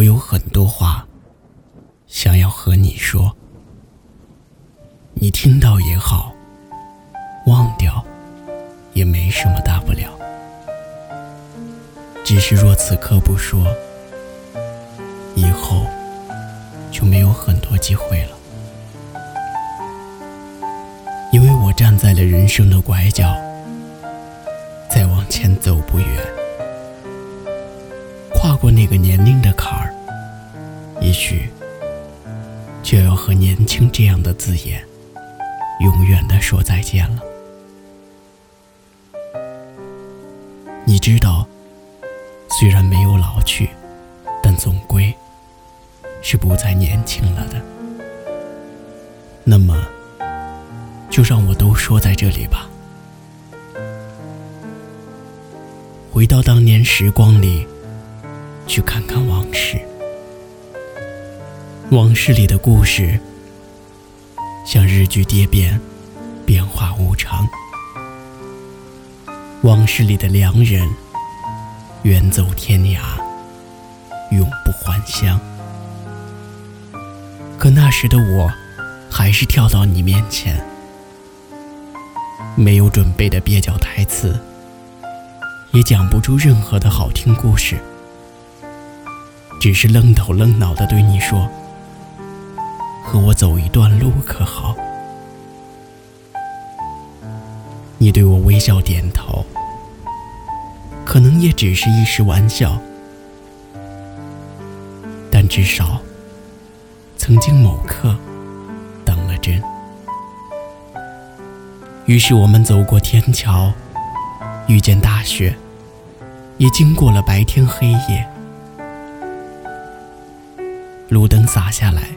我有很多话想要和你说，你听到也好，忘掉也没什么大不了。只是若此刻不说，以后就没有很多机会了，因为我站在了人生的拐角，再往前走不远。跨过那个年龄的坎，也许就要和年轻这样的字眼永远的说再见了。你知道，虽然没有老去，但总归是不再年轻了的。那么，就让我都说在这里吧。回到当年时光里。去看看往事，往事里的故事，像日剧蝶变，变化无常；往事里的良人，远走天涯，永不还乡。可那时的我，还是跳到你面前，没有准备的蹩脚台词，也讲不出任何的好听故事。只是愣头愣脑的对你说：“和我走一段路可好？”你对我微笑点头，可能也只是一时玩笑，但至少曾经某刻等了真。于是我们走过天桥，遇见大雪，也经过了白天黑夜。路灯洒下来，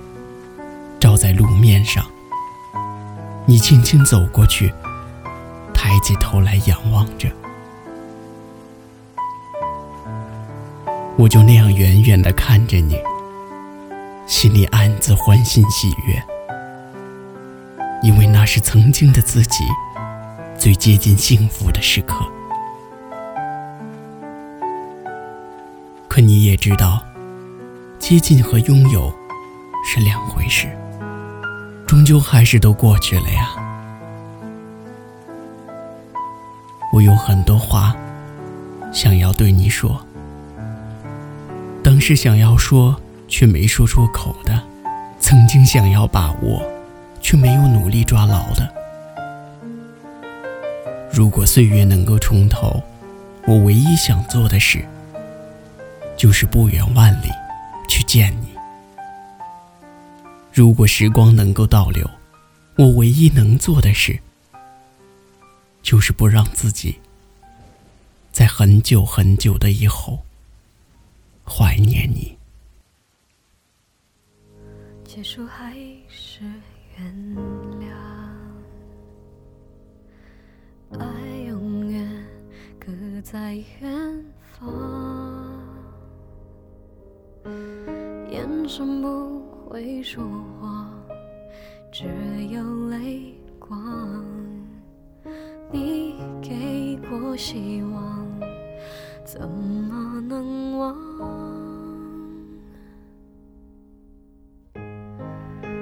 在路面上。你轻轻走过去，抬起头来仰望着，我就那样远远的看着你，心里暗自欢欣喜悦，因为那是曾经的自己最接近幸福的时刻。可你也知道。接近和拥有是两回事，终究还是都过去了呀。我有很多话想要对你说，当时想要说却没说出口的，曾经想要把握却没有努力抓牢的。如果岁月能够重头，我唯一想做的事，就是不远万里。去见你。如果时光能够倒流，我唯一能做的事，就是不让自己在很久很久的以后怀念你。结束还是原谅，爱永远搁在远方。眼神不会说谎，只有泪光。你给过希望，怎么能忘？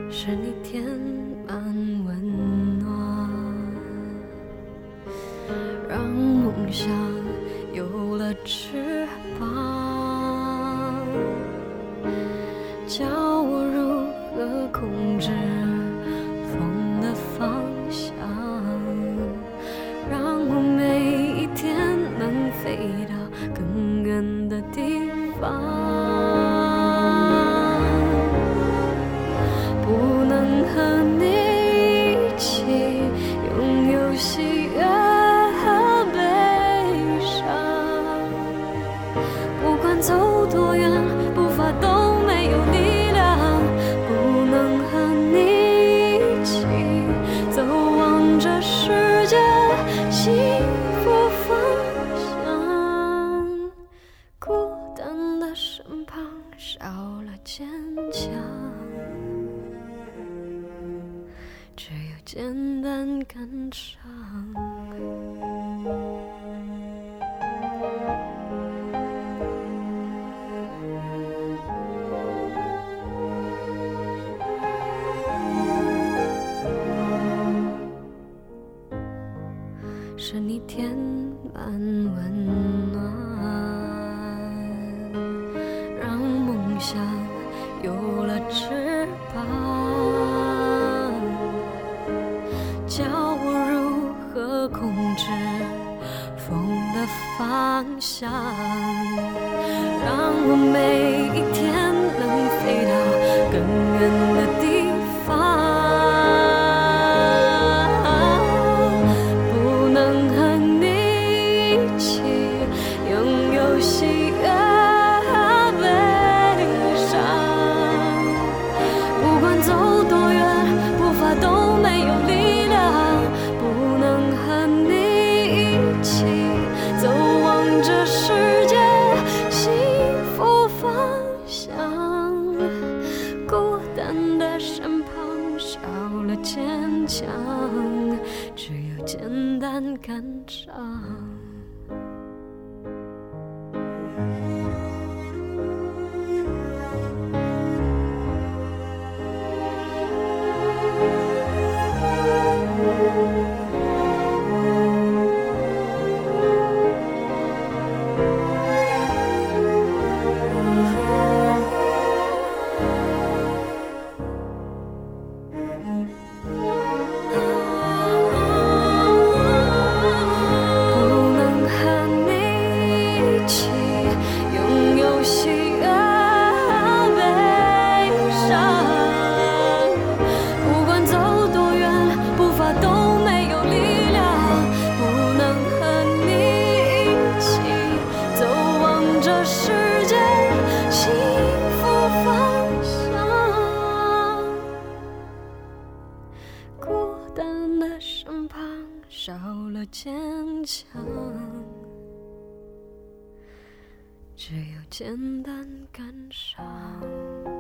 是你填满温暖，让梦想有了翅膀。控制。少了坚强只有简单感伤想让我每一天起拥有幸只有简单感伤。